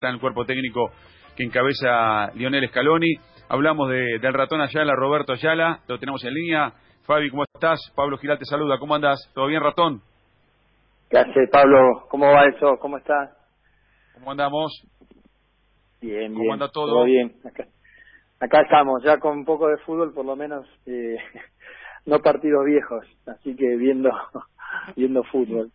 está en el cuerpo técnico que encabeza Lionel Scaloni. Hablamos de, del ratón Ayala, Roberto Ayala, lo tenemos en línea. Fabi, ¿cómo estás? Pablo Giral te saluda, ¿cómo andas? ¿Todo bien, ratón? ¿Qué hace, Pablo? ¿Cómo va eso? ¿Cómo estás? ¿Cómo andamos? Bien, bien. ¿Cómo anda todo? bien. Acá, acá estamos, ya con un poco de fútbol, por lo menos, eh, no partidos viejos, así que viendo, viendo fútbol.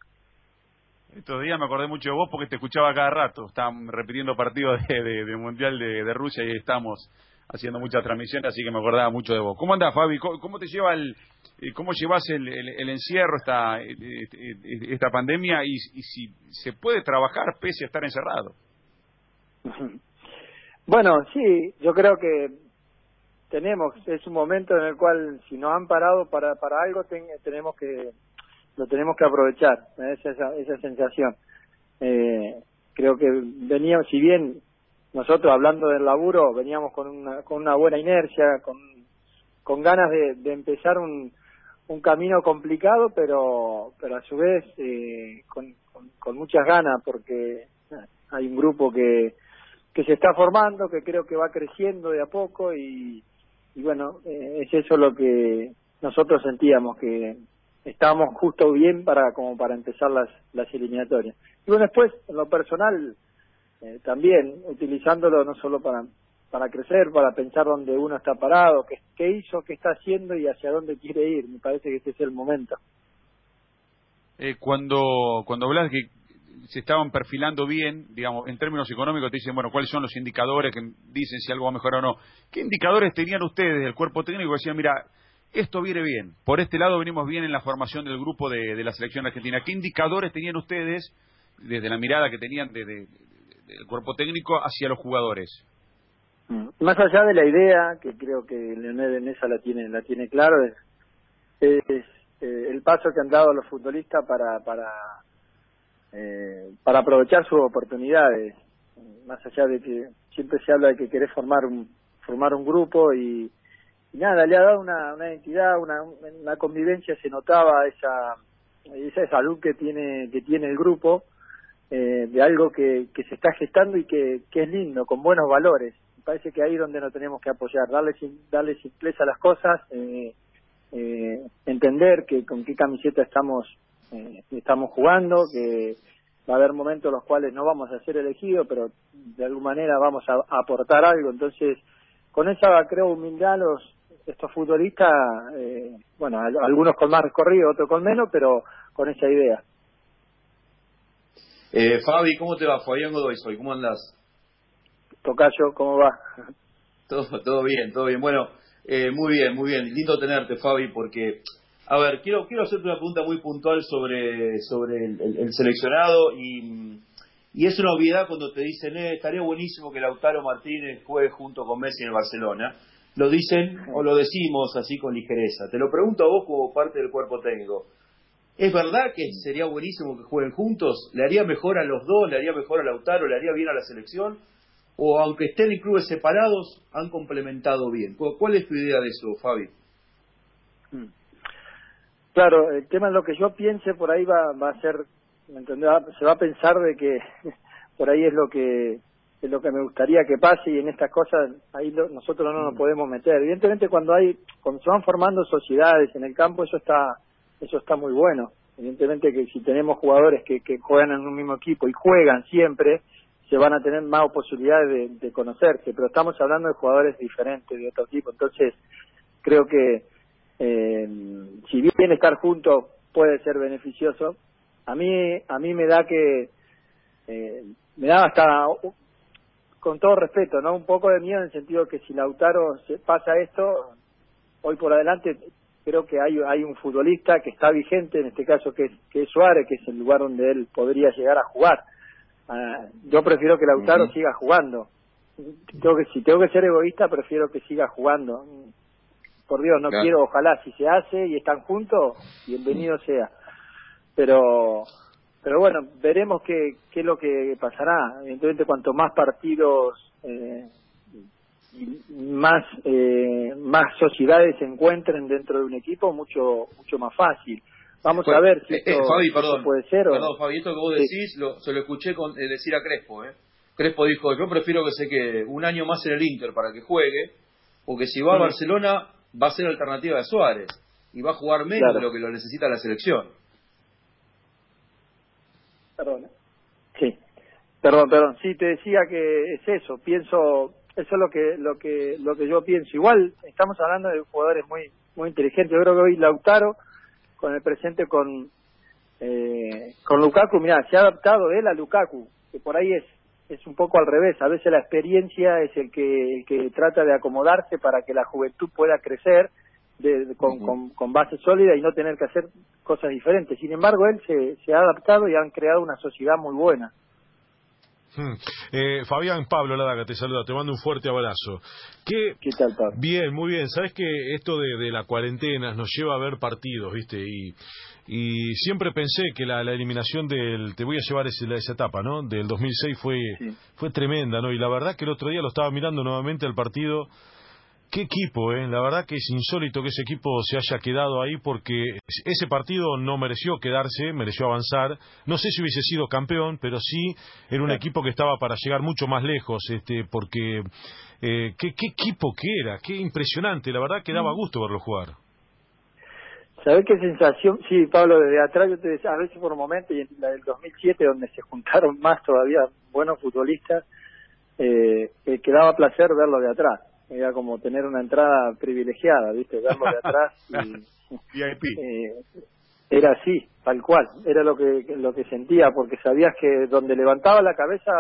Estos días me acordé mucho de vos porque te escuchaba cada rato. Estaban repitiendo partidos de, de, Mundial de, Rusia y estamos haciendo muchas transmisiones, así que me acordaba mucho de vos. ¿Cómo andás, Fabi? ¿Cómo, te lleva el, eh, cómo llevas el, el, encierro, esta, eh, eh, esta pandemia y, y si se puede trabajar pese a estar encerrado? Bueno, sí, yo creo que tenemos, es un momento en el cual si nos han parado para, para algo tenemos que lo tenemos que aprovechar, esa, esa, sensación. Eh, creo que veníamos, si bien nosotros hablando del laburo, veníamos con una, con una buena inercia, con, con ganas de, de empezar un, un camino complicado, pero, pero a su vez eh, con, con, muchas ganas, porque hay un grupo que, que se está formando, que creo que va creciendo de a poco y, y bueno, eh, es eso lo que nosotros sentíamos, que, estábamos justo bien para como para empezar las, las eliminatorias. Y bueno, después, en lo personal, eh, también utilizándolo no solo para, para crecer, para pensar dónde uno está parado, qué, qué hizo, qué está haciendo y hacia dónde quiere ir. Me parece que ese es el momento. Eh, cuando, cuando hablas que se estaban perfilando bien, digamos, en términos económicos, te dicen, bueno, ¿cuáles son los indicadores que dicen si algo va a mejorar o no? ¿Qué indicadores tenían ustedes, el cuerpo técnico, que decían, mira, esto viene bien. Por este lado venimos bien en la formación del grupo de, la selección argentina. ¿Qué indicadores tenían ustedes desde la mirada que tenían de, del cuerpo técnico hacia los jugadores? Mm. Más allá de la idea, que creo que Leonel en esa la tiene, la tiene claro, es, es eh, el paso que han dado los futbolistas para, para, eh, para aprovechar sus oportunidades. Más allá de que siempre se habla de que querés formar un, formar un grupo y, y nada, le ha dado una, una identidad, una, una convivencia, se notaba esa, esa salud que tiene, que tiene el grupo, eh, de algo que, que se está gestando y que, que es lindo, con buenos valores. Parece que ahí es donde nos tenemos que apoyar, darle, darle simpleza a las cosas, eh, eh, entender que con qué camiseta estamos, eh, estamos jugando, que va a haber momentos en los cuales no vamos a ser elegidos, pero de alguna manera vamos a, a aportar algo. Entonces, con esa, creo, humildad los, estos futbolistas, eh, bueno, algunos con más recorrido, otros con menos, pero con esa idea. Eh, Fabi, ¿cómo te va? Fabián Godoy soy, ¿cómo andas? Tocayo, ¿cómo va? Todo, todo bien, todo bien. Bueno, eh, muy bien, muy bien. Lindo tenerte, Fabi, porque, a ver, quiero quiero hacerte una pregunta muy puntual sobre, sobre el, seleccionado y, y es una obviedad cuando te dicen, eh, estaría buenísimo que Lautaro Martínez juegue junto con Messi en el Barcelona lo dicen o lo decimos así con ligereza. Te lo pregunto a vos como parte del cuerpo técnico. ¿Es verdad que sería buenísimo que jueguen juntos? ¿Le haría mejor a los dos? ¿Le haría mejor a Lautaro? ¿Le haría bien a la selección? ¿O aunque estén en clubes separados, han complementado bien? ¿Cuál es tu idea de eso, Fabi? Mm. Claro, el tema es lo que yo piense por ahí va, va a ser, ¿me Se va a pensar de que por ahí es lo que es lo que me gustaría que pase y en estas cosas ahí nosotros no nos mm. podemos meter. Evidentemente cuando hay cuando se van formando sociedades en el campo eso está eso está muy bueno. Evidentemente que si tenemos jugadores que, que juegan en un mismo equipo y juegan siempre se van a tener más posibilidades de, conocerse, pero estamos hablando de jugadores diferentes de otro tipo, entonces creo que eh, si bien estar juntos puede ser beneficioso, a mí a mí me da que eh, me da hasta con todo respeto, ¿no? Un poco de miedo en el sentido que si Lautaro se pasa esto, hoy por adelante creo que hay, hay un futbolista que está vigente, en este caso que es, que es Suárez, que es el lugar donde él podría llegar a jugar. Ah, yo prefiero que Lautaro siga jugando. Tengo que, si tengo que ser egoísta, prefiero que siga jugando. Por Dios, no quiero, ojalá, si se hace y están juntos, bienvenido sea. Pero pero bueno, veremos qué, qué es lo que pasará. Evidentemente, cuanto más partidos eh, más eh, más sociedades se encuentren dentro de un equipo, mucho mucho más fácil. Vamos a ver si eh, esto, Fabi, perdón, puede ser. Perdón, Fabi, esto que vos decís, lo, se lo escuché con, decir a Crespo, ¿eh? Crespo dijo, yo prefiero que se quede un año más en el Inter para que juegue, porque si va a Barcelona va a ser alternativa de Suárez y va a jugar menos de lo que lo necesita la selección. Perdón. Sí. Perdón, perdón. Sí, te decía que es eso. Pienso, eso es lo que, lo que, lo que yo pienso. Igual estamos hablando de jugadores muy, muy inteligentes. Yo creo que hoy Lautaro, con el presente con, eh, con Lukaku, mira, se ha adaptado él a Lukaku, que por ahí es, es un poco al revés. A veces la experiencia es el que, el que trata de acomodarse para que la juventud pueda crecer de, con, con, con, base sólida y no tener que hacer cosas diferentes. Sin embargo, él se, se ha adaptado y han creado una sociedad muy buena. Hmm. Eh, Fabián Pablo Ladaga te saluda, te mando un fuerte abrazo. ¿Qué, ¿Qué tal, Pablo? Bien, muy bien. Sabes que esto de, de, la cuarentena nos lleva a ver partidos, ¿viste? Y, y siempre pensé que la, la, eliminación del. Te voy a llevar ese, esa etapa, ¿no? Del 2006 fue, fue tremenda, ¿no? Y la verdad que el otro día lo estaba mirando nuevamente al partido Qué equipo, ¿eh? La verdad que es insólito que ese equipo se haya quedado ahí porque ese partido no mereció quedarse, mereció avanzar. No sé si hubiese sido campeón, pero sí era un equipo que estaba para llegar mucho más lejos, este, porque eh, ¿qué, qué equipo que era, qué impresionante, la verdad que daba mm. gusto verlo jugar. ¿Sabés qué sensación? Sí, Pablo, desde atrás yo te decía, a veces por un momento, y en la del 2007, donde se juntaron más todavía buenos futbolistas, eh, que daba placer verlo de atrás era como tener una entrada privilegiada, ¿viste? Verlo de atrás y, eh, era así, tal cual, era lo que lo que sentía porque sabías que donde levantaba la cabeza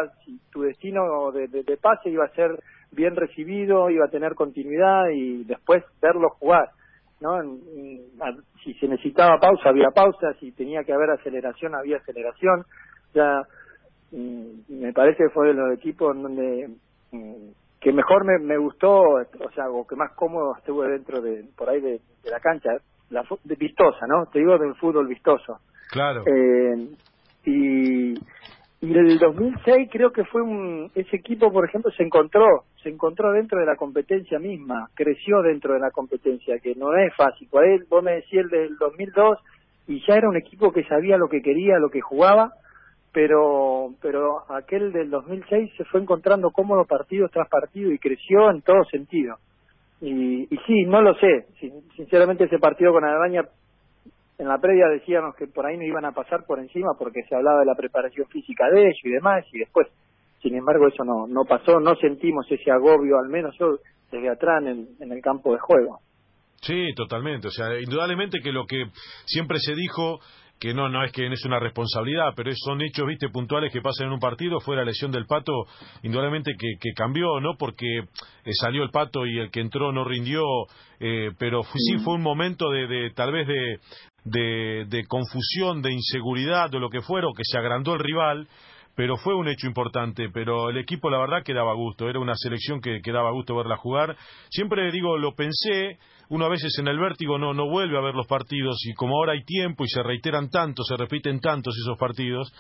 tu destino de, de, pase iba a ser bien recibido, iba a tener continuidad y después verlo jugar, ¿no? si se necesitaba pausa había pausa, si tenía que haber aceleración había aceleración, o sea, mm, me parece que fue de los equipos donde mm, que mejor me, me gustó, o sea, o que más cómodo estuve dentro de, por ahí de, la cancha, la de vistosa, ¿no? Te digo del fútbol vistoso. Claro. Eh, y, y el 2006 creo que fue un, ese equipo, por ejemplo, se encontró, se encontró dentro de la competencia misma, creció dentro de la competencia, que no es fácil. Por ahí vos me decías el del 2002 y ya era un equipo que sabía lo que quería, lo que jugaba pero pero aquel del 2006 se fue encontrando cómodo partido tras partido y creció en todo sentido. Y, y sí, no lo sé. Sinceramente ese partido con Alemania, en la previa decíamos que por ahí no iban a pasar por encima porque se hablaba de la preparación física de ellos y demás, y después, sin embargo, eso no, no pasó, no sentimos ese agobio, al menos yo desde atrás en en el campo de juego. Sí, totalmente. O sea, indudablemente que lo que siempre se dijo que no no es que es una responsabilidad, pero son hechos, viste, puntuales que pasan en un partido, fue la lesión del Pato, indudablemente que, que cambió, ¿no? Porque eh, salió el Pato y el que entró no rindió, eh, pero sí fue un momento de, de tal vez de, de, de, confusión, de inseguridad, de lo que fuera, o que se agrandó el rival, pero fue un hecho importante, pero el equipo la verdad que daba gusto, era una selección que, que daba gusto verla jugar. Siempre digo, lo pensé, uno a veces en el vértigo no, no vuelve a ver los partidos y como ahora hay tiempo y se reiteran tanto, se repiten tantos esos partidos,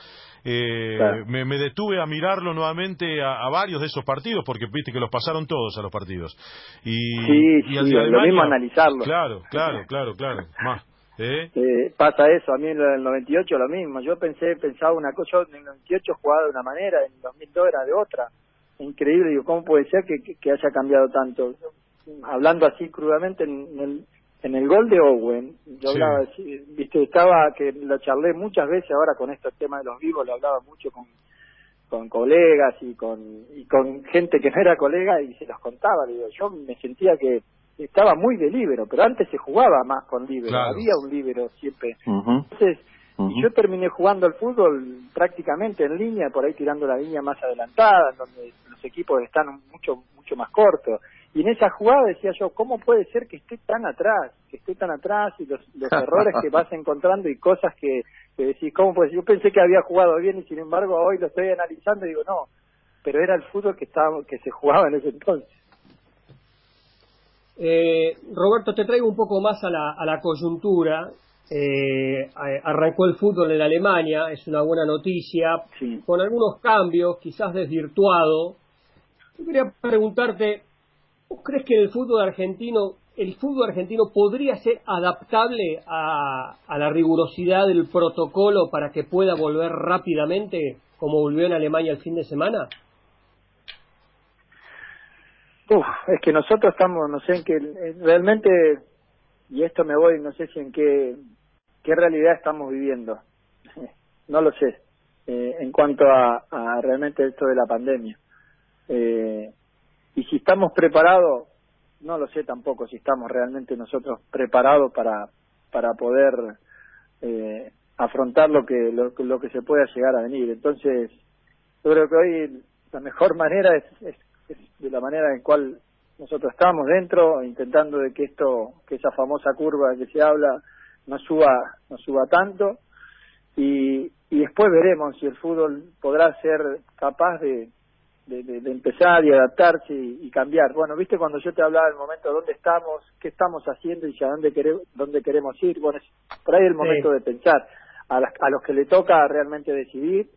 eh, me, me, detuve a mirarlo nuevamente a, varios de esos partidos porque viste que los pasaron todos a los partidos. Y, sí, y sí, lo mismo analizarlo. Claro, claro, claro, claro, más. ¿Eh? ¿Eh? pasa eso, a mí en el 98 lo mismo, yo pensé, pensaba una cosa, yo en el 98 jugaba de una manera, en el 2002 era de otra, increíble, digo, ¿cómo puede ser que, que, haya cambiado tanto? Hablando así crudamente en el, en el gol de Owen, yo hablaba, viste, estaba, que lo charlé muchas veces ahora con estos temas de los vivos, lo hablaba mucho con con colegas y con y con gente que no era colega y se los contaba, digo, yo me sentía que estaba muy de libero, pero antes se jugaba más con libero, había un libero siempre. Entonces, yo terminé jugando al fútbol prácticamente en línea, por ahí tirando la línea más adelantada, donde los equipos están mucho mucho más cortos. Y en esa jugada decía yo, ¿cómo puede ser que esté tan atrás? Que esté tan atrás y los, los errores que vas encontrando y cosas que, que decís, ¿cómo puede ser? Yo pensé que había jugado bien y sin embargo hoy lo estoy analizando y digo, no, pero era el fútbol que, estaba, que se jugaba en ese entonces. Eh, Roberto, te traigo un poco más a la, a la coyuntura. Eh, arrancó el fútbol en Alemania, es una buena noticia, con algunos cambios, quizás desvirtuado. Yo quería preguntarte, ¿vos crees que el fútbol argentino, el fútbol argentino podría ser adaptable a, a la rigurosidad del protocolo para que pueda volver rápidamente como volvió en Alemania el fin de semana? Uf, es que nosotros estamos, no sé en qué, realmente, y esto me voy, no sé si en qué, qué realidad estamos viviendo. no lo sé, eh, en cuanto a, a, realmente esto de la pandemia. Eh, y si estamos preparados, no lo sé tampoco si estamos realmente nosotros preparados para, para poder eh, afrontar lo que, lo, lo que se pueda llegar a venir. Entonces, yo creo que hoy la mejor manera es, es, de la manera en cual nosotros estamos dentro, intentando de que esto, que esa famosa curva que se habla, no suba, no suba tanto, y, y después veremos si el fútbol podrá ser capaz de, de, empezar y adaptarse y, cambiar. Bueno, viste cuando yo te hablaba del momento de dónde estamos, qué estamos haciendo y hacia dónde, queremos, dónde queremos ir, bueno, por ahí es el momento de pensar. A, a los que le toca realmente decidir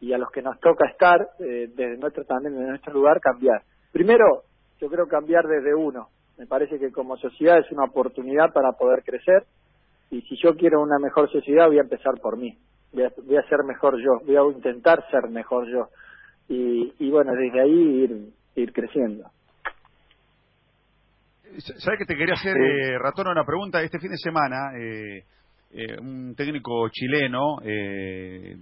y a los que nos toca estar eh, desde nuestro también en nuestro lugar cambiar. Primero, yo creo cambiar desde uno. Me parece que como sociedad es una oportunidad para poder crecer y si yo quiero una mejor sociedad voy a empezar por mí. Voy a, voy a ser mejor yo, voy a intentar ser mejor yo y, y bueno, desde ahí ir, ir creciendo. ¿Sabes que te quería hacer, eh, Ratón, una pregunta? Este fin de semana, eh, eh, un técnico chileno, eh,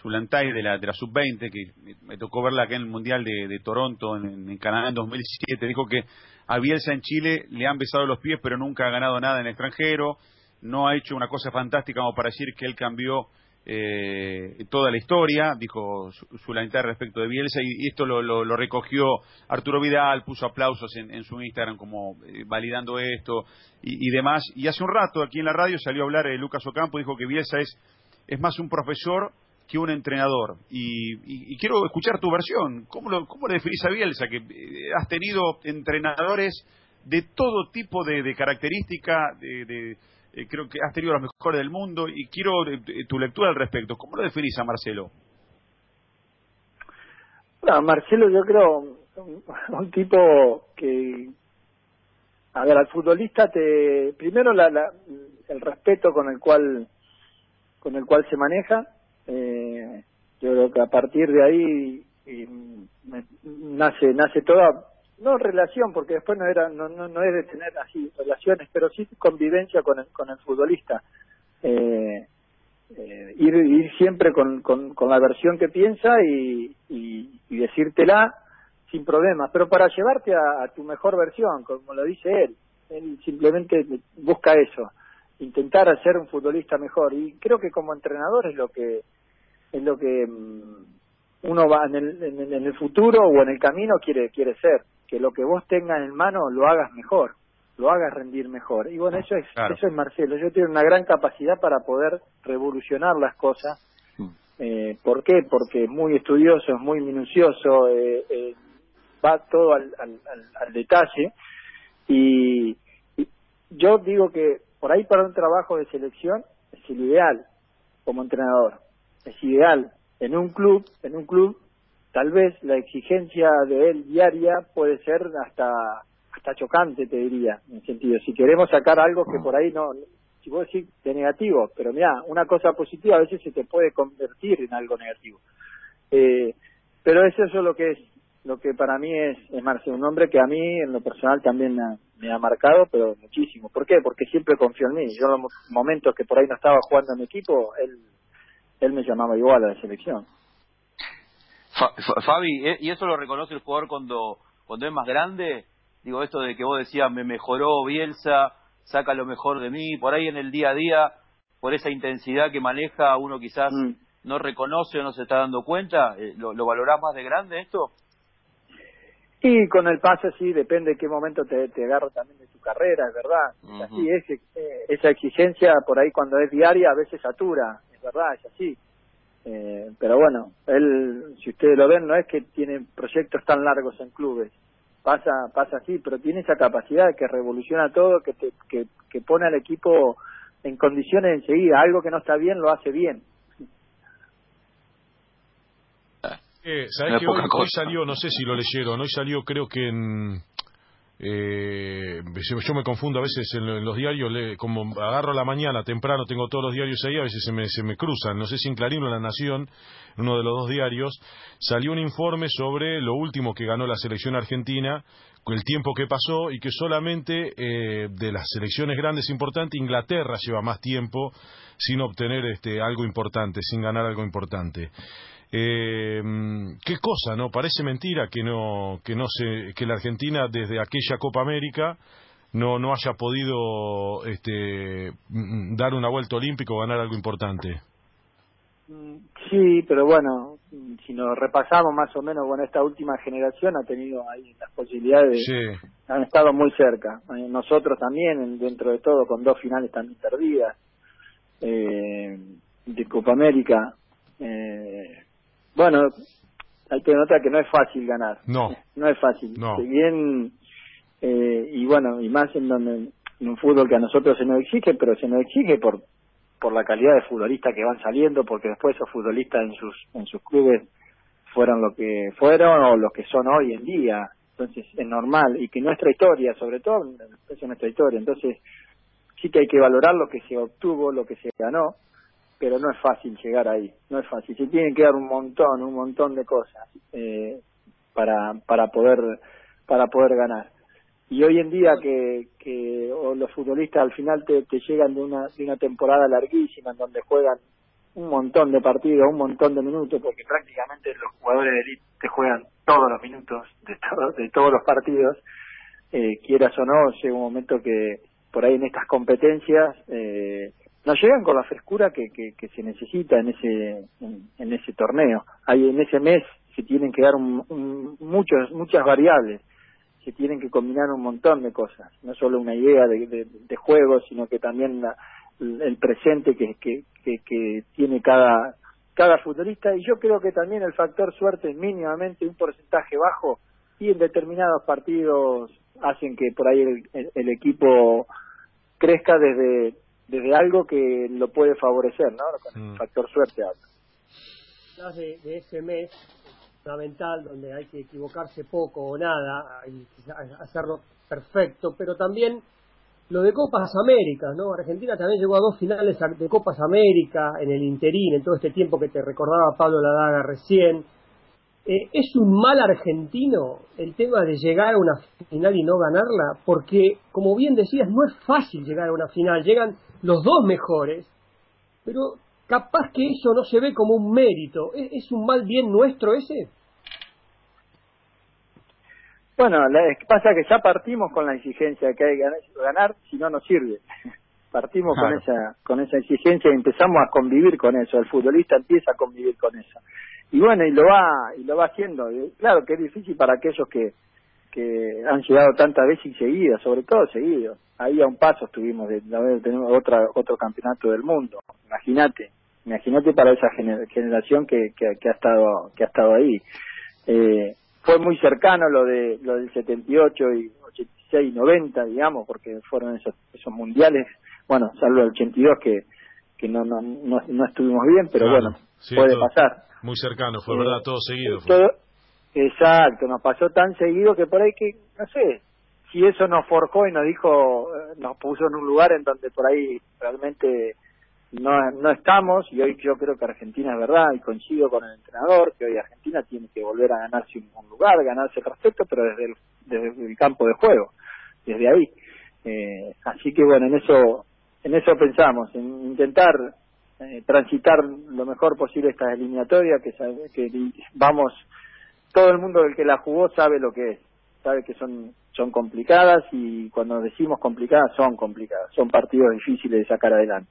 Zulantay de la, de la Sub-20, que me tocó verla acá en el Mundial de, Toronto, en, en, Canadá en 2017, dijo que a Bielsa en Chile le han besado los pies, pero nunca ha ganado nada en el extranjero, no ha hecho una cosa fantástica como para decir que él cambió eh, toda la historia, dijo su, respecto de Bielsa, y, esto lo, recogió Arturo Vidal, puso aplausos en, su Instagram como eh, validando esto y, demás. Y hace un rato aquí en la radio salió a hablar eh, Lucas Ocampo, dijo que Bielsa es, es más un profesor que un entrenador. Y, quiero escuchar tu versión. ¿Cómo lo, cómo le definís a Bielsa? Que eh, has tenido entrenadores de todo tipo de, de característica, de eh, creo que has tenido los mejores del mundo y quiero eh, eh, tu lectura al respecto. ¿Cómo lo definís a Marcelo? No, Marcelo yo creo un, tipo que, a ver, al futbolista te, primero la, el respeto con el cual con el cual se maneja, yo creo que a partir de ahí nace nace toda no relación porque después no era no, no, no es de tener así relaciones pero sí convivencia con el, con el futbolista. Eh, eh, ir, ir siempre con, con, con, la versión que piensa y, y, y, decírtela sin problema pero para llevarte a, tu mejor versión como lo dice él él simplemente busca eso intentar hacer un futbolista mejor. Y creo que como entrenador es lo que es lo que mm, uno va en el, en el futuro o en el camino quiere quiere ser que lo que vos tengas en mano lo hagas mejor, lo hagas rendir mejor. Y bueno, eso es, eso es Marcelo. Yo tengo una gran capacidad para poder revolucionar las cosas. Mm. Eh, ¿Por qué? Porque es muy estudioso, es muy minucioso, eh, eh, va todo al, al, al, detalle. Y, y, yo digo que por ahí para un trabajo de selección es el ideal como entrenador. Es ideal en un club, en un club tal vez la exigencia de él diaria puede ser hasta hasta chocante, te diría, en sentido. Si queremos sacar algo que por ahí no, si vos decís de negativo, pero mira, una cosa positiva a veces se te puede convertir en algo negativo. Eh, pero eso es lo que es, lo que para mí es, es Marce, un hombre que a mí en lo personal también me ha, marcado, pero muchísimo. ¿Por qué? Porque siempre confió en mí. Yo en los momentos que por ahí no estaba jugando en mi equipo, él, él me llamaba igual a la selección. Fabi, ¿eh? ¿y eso lo reconoce el jugador cuando, cuando es más grande? Digo, esto de que vos decías, me mejoró Bielsa, saca lo mejor de mí, por ahí en el día a día, por esa intensidad que maneja, uno quizás mm. no reconoce o no se está dando cuenta, eh, ¿lo, lo valorás más de grande esto? Y con el paso sí, depende de qué momento te, te agarro también de tu carrera, es verdad. Así es, eh, esa exigencia por ahí cuando es diaria a veces satura, es verdad, es así. Eh, pero bueno, él, si ustedes lo ven, no es que tiene proyectos tan largos en clubes. Pasa, pasa así, pero tiene esa capacidad que revoluciona todo, que, que, que pone al equipo en condiciones enseguida. Algo que no está bien, lo hace bien. Eh, ¿Sabes que hoy, salió, no sé si lo leyeron, hoy salió creo que en, eh, yo me confundo a veces en, los diarios, como agarro la mañana temprano, tengo todos los diarios ahí, a veces se me, se me cruzan. No sé si en Clarín en La Nación, uno de los dos diarios, salió un informe sobre lo último que ganó la selección argentina, el tiempo que pasó y que solamente eh, de las selecciones grandes importantes, Inglaterra lleva más tiempo sin obtener este, algo importante, sin ganar algo importante. Eh, qué cosa, ¿no? Parece mentira que no que no se que la Argentina desde aquella Copa América no no haya podido este mm, dar una vuelta olímpica o ganar algo importante. Sí, pero bueno, si nos repasamos más o menos, bueno, esta última generación ha tenido ahí las posibilidades, han estado muy cerca. Eh, nosotros también, dentro de todo, con dos finales también perdidas eh, de Copa América. Eh, bueno, hay que notar que no es fácil ganar. No. No es fácil. No. Si bien, eh, y bueno, y más en, donde, en un fútbol que a nosotros se nos exige, pero se nos exige por por la calidad de futbolistas que van saliendo, porque después esos futbolistas en sus en sus clubes fueron lo que fueron o lo que son hoy en día. Entonces es normal y que nuestra historia, sobre todo, es nuestra historia. Entonces sí que hay que valorar lo que se obtuvo, lo que se ganó pero no es fácil llegar ahí, no es fácil. Se tienen que dar un montón, un montón de cosas eh, para para poder para poder ganar. Y hoy en día que, que los futbolistas al final te, llegan de una de una temporada larguísima en donde juegan un montón de partidos, un montón de minutos, porque prácticamente los jugadores de élite te juegan todos los minutos de, de todos los partidos, eh, quieras o no, llega un momento que por ahí en estas competencias eh, no llegan con la frescura que, que, se necesita en ese en, ese torneo. Hay en ese mes se tienen que dar un, muchos muchas variables, se tienen que combinar un montón de cosas, no solo una idea de, de, juego, sino que también el presente que, que, que, tiene cada cada futbolista. Y yo creo que también el factor suerte es mínimamente un porcentaje bajo y en determinados partidos hacen que por ahí el, el equipo crezca desde desde algo que lo puede favorecer, ¿no? Con el mm. factor suerte Hablas de, de, ese mes fundamental donde hay que equivocarse poco o nada y hacerlo perfecto, pero también lo de Copas Américas, ¿no? Argentina también llegó a dos finales de Copas América en el interín, en todo este tiempo que te recordaba Pablo Ladaga recién. Eh, ¿Es un mal argentino el tema de llegar a una final y no ganarla? Porque, como bien decías, no es fácil llegar a una final. Llegan los dos mejores, pero capaz que eso no se ve como un mérito. ¿Es, un mal bien nuestro ese? Bueno, pasa que ya partimos con la exigencia de que hay que ganar, si no nos sirve. Partimos con esa con esa exigencia y empezamos a convivir con eso. El futbolista empieza a convivir con eso. Y bueno, y lo va y lo va haciendo. claro que es difícil para aquellos que que han llegado tantas veces seguidas, sobre todo seguidos. Ahí a un paso estuvimos de, de tener otra, otro campeonato del mundo. Imagínate, imagínate para esa generación que, que, ha estado que ha estado ahí. Eh, fue muy cercano lo de lo del 78 y 86 y 90, digamos, porque fueron esos, esos mundiales, bueno, salvo el 82 que que no no no, estuvimos bien, pero bueno, puede pasar. Muy cercano, fue verdad, todo seguido. Exacto, nos pasó tan seguido que por ahí que, no sé, si eso nos forjó y nos dijo, eh, nos puso en un lugar en donde por ahí realmente no, no estamos, y hoy yo creo que Argentina es verdad, y coincido con el entrenador, que hoy Argentina tiene que volver a ganarse un, lugar, ganarse el respeto, pero desde el, campo de juego, desde ahí. Eh, así que bueno, en eso, en eso pensamos, en intentar eh, transitar lo mejor posible estas eliminatorias, que, que vamos todo el mundo del que la jugó sabe lo que es, sabe que son son complicadas y cuando decimos complicadas son complicadas, son partidos difíciles de sacar adelante.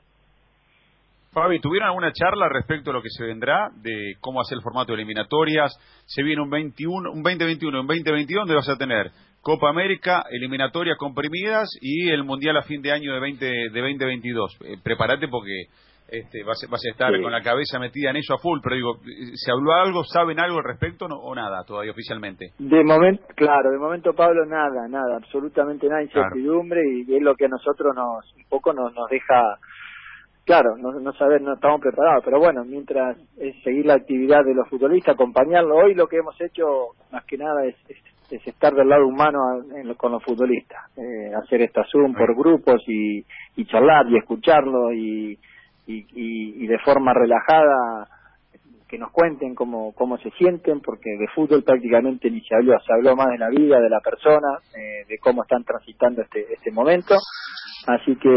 Fabi, ¿tuvieron alguna charla respecto a lo que se vendrá, de cómo hacer el formato de eliminatorias? Se viene un 21, un 2021, un 2022 donde vas a tener Copa América, eliminatorias comprimidas y el Mundial a fin de año de 20 de 2022. Eh, prepárate porque este, vas, a estar con la cabeza metida en eso a full, pero digo, ¿se habló algo, saben algo al respecto o nada todavía oficialmente? De momento, claro, de momento Pablo nada, nada, absolutamente nada, incertidumbre y es lo que a nosotros nos, un poco nos, nos deja, claro, no, no saber, no estamos preparados, pero bueno, mientras es seguir la actividad de los futbolistas, acompañarlo, hoy lo que hemos hecho más que nada es, es estar del lado humano con los futbolistas, eh, hacer esta Zoom por grupos y, y charlar y escucharlo y, y, y, de forma relajada que nos cuenten cómo, cómo se sienten, porque de fútbol prácticamente ni se habló, se habló más de la vida, de la persona, eh, de cómo están transitando este, este momento. Así que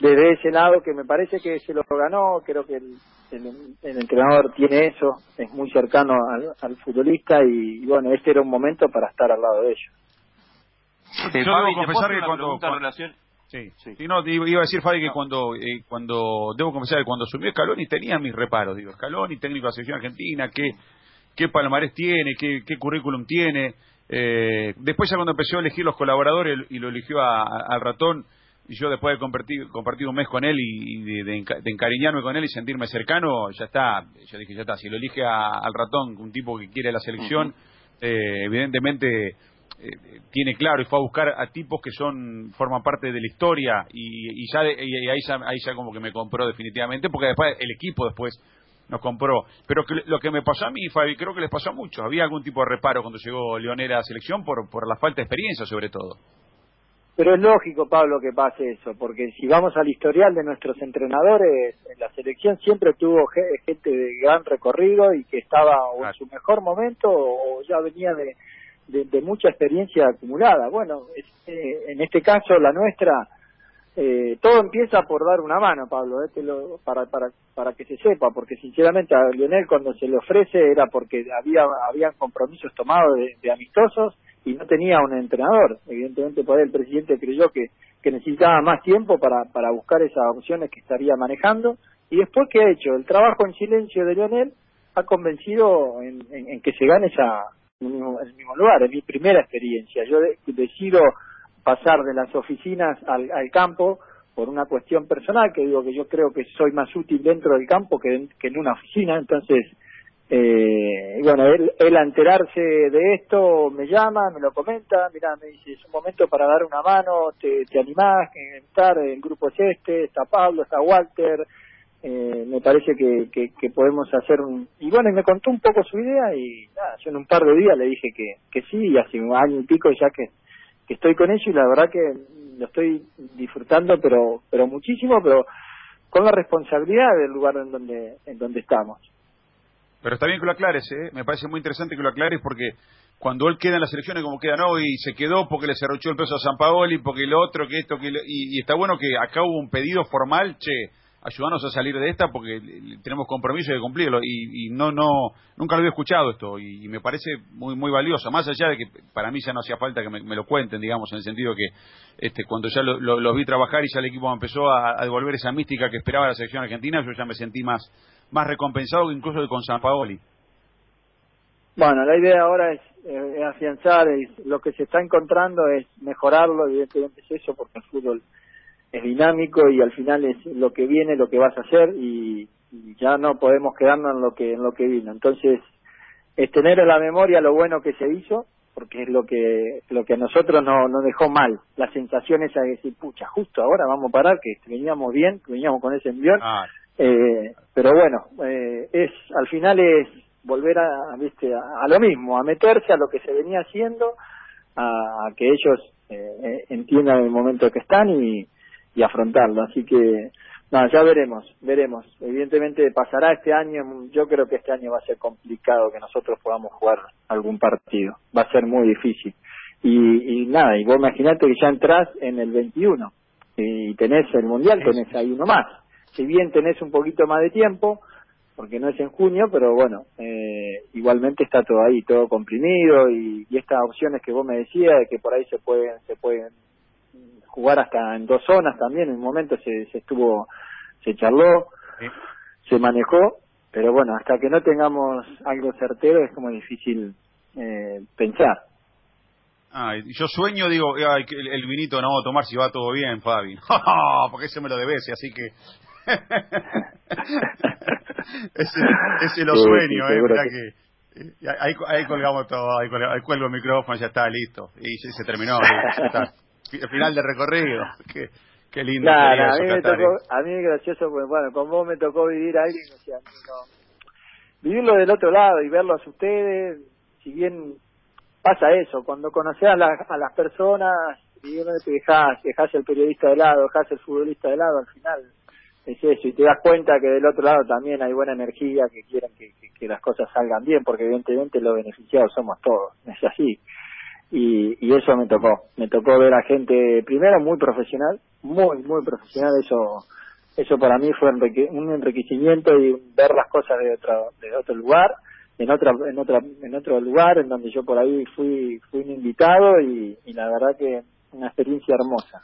desde ese lado que me parece que se lo ganó, creo que el, el, entrenador tiene eso, es muy cercano al, futbolista y, bueno, este era un momento para estar al lado de ellos. Yo debo confesar que cuando, relación... Sí, sí. no, iba a decir Fabi que cuando, eh, cuando, debo confesar que cuando asumió Scaloni tenía mis reparos, digo, Scaloni, técnico de la selección argentina, qué, qué palmarés tiene, qué, qué currículum tiene, eh, después ya cuando empezó a elegir los colaboradores y lo eligió al ratón, y yo después de compartir, compartir un mes con él y, de, encariñarme con él y sentirme cercano, ya está, yo dije, ya está, si lo elige al ratón, un tipo que quiere la selección, eh, evidentemente eh, tiene claro y fue a buscar a tipos que son forman parte de la historia y, ya, ahí, ya, ahí ya como que me compró definitivamente porque después el equipo después nos compró. Pero lo que me pasó a mí Fabi creo que les pasó a muchos. Había algún tipo de reparo cuando llegó Leonel a la selección por, por la falta de experiencia sobre todo. Pero es lógico Pablo que pase eso porque si vamos al historial de nuestros entrenadores en la selección siempre tuvo gente de gran recorrido y que estaba en su mejor momento o ya venía de de, mucha experiencia acumulada. Bueno, este, en este caso la nuestra, eh, todo empieza por dar una mano, Pablo, eh, para, para, para que se sepa, porque sinceramente a Lionel cuando se le ofrece era porque había habían compromisos tomados de, amistosos y no tenía un entrenador. Evidentemente por ahí el presidente creyó que, que necesitaba más tiempo para, para buscar esas opciones que estaría manejando. Y después, ¿qué ha hecho? El trabajo en silencio de Lionel ha convencido en, en que se gane esa, en el mismo lugar, es mi primera experiencia. Yo decido pasar de las oficinas al, campo por una cuestión personal, que digo que yo creo que soy más útil dentro del campo que, en una oficina, entonces, eh, bueno, él, él a enterarse de esto me llama, me lo comenta, mira, me dice, es un momento para dar una mano, te, te animás, estar, el grupo es este, está Pablo, está Walter, eh, me parece que, que, podemos hacer un... Y bueno, y me contó un poco su idea y nada, yo en un par de días le dije que, que sí, y hace un año y pico ya que, que estoy con ellos y la verdad que lo estoy disfrutando, pero pero muchísimo, pero con la responsabilidad del lugar en donde, en donde estamos. Pero está bien que lo aclares, ¿eh? me parece muy interesante que lo aclares porque cuando él queda en las elecciones como queda no y se quedó porque le cerrochó el peso a San Paoli, porque lo otro, que esto, que y, y, está bueno que acá hubo un pedido formal, che, ayudarnos a salir de esta porque tenemos compromiso de cumplirlo. Y, no no nunca lo había escuchado esto. Y, me parece muy muy valioso. Más allá de que para mí ya no hacía falta que me, lo cuenten digamos en el sentido que este cuando ya los lo, vi trabajar y ya el equipo empezó a, devolver esa mística que esperaba la selección argentina yo ya me sentí más más recompensado que incluso con San Paoli. Bueno la idea ahora es, afianzar lo que se está encontrando es mejorarlo evidentemente es eso porque el fútbol es dinámico y al final es lo que viene, lo que vas a hacer y, ya no podemos quedarnos en lo que en lo que vino. Entonces, es tener en la memoria lo bueno que se hizo, porque es lo que lo que a nosotros no, nos dejó mal. La sensación esa de decir, pucha, justo ahora vamos a parar, que veníamos bien, que veníamos con ese envión. Ah. Eh, pero bueno, eh, es al final es volver a, ¿viste? A, lo mismo, a meterse a lo que se venía haciendo, a, que ellos eh, entiendan el momento que están y, y afrontarlo. Así que, no, ya veremos, veremos. Evidentemente pasará este año, yo creo que este año va a ser complicado que nosotros podamos jugar algún partido, va a ser muy difícil. Y, y nada, y vos imaginate que ya entrás en el 21 y tenés el Mundial, tenés ahí uno más. Si bien tenés un poquito más de tiempo, porque no es en junio, pero bueno, eh, igualmente está todo ahí, todo comprimido y, y estas opciones que vos me decías de que por ahí se pueden, se pueden jugar hasta en dos zonas también, en un momento se, se estuvo, se charló, se manejó, pero bueno, hasta que no tengamos algo certero es como difícil eh, pensar. Ah, yo sueño, digo, ay, el, vinito no vamos a tomar si va todo bien, Fabi. Porque ese me lo debes, así que... ese, ese lo sueño, eh, que... Eh, ahí, ahí colgamos todo, ahí, cuelgo el micrófono, ya está, listo. Y se, se terminó, ya está el final de recorrido. Qué, qué lindo. a, mí me tocó, a mí es gracioso, porque bueno, con vos me tocó vivir ahí, o sea, no, vivirlo del otro lado y verlos a ustedes, si bien pasa eso, cuando conoces a, a las personas y uno te dejas, dejas el periodista de lado, dejas el futbolista de lado, al final es eso, y te das cuenta que del otro lado también hay buena energía, que quieren que, que, las cosas salgan bien, porque evidentemente los beneficiados somos todos, es así. Y, y eso me tocó, me tocó ver a gente, primero muy profesional, muy, muy profesional, eso eso para mí fue un enriquecimiento y ver las cosas de otro, de otro lugar, en otra, en otra, en otro lugar en donde yo por ahí fui, fui un invitado y, y la verdad que una experiencia hermosa.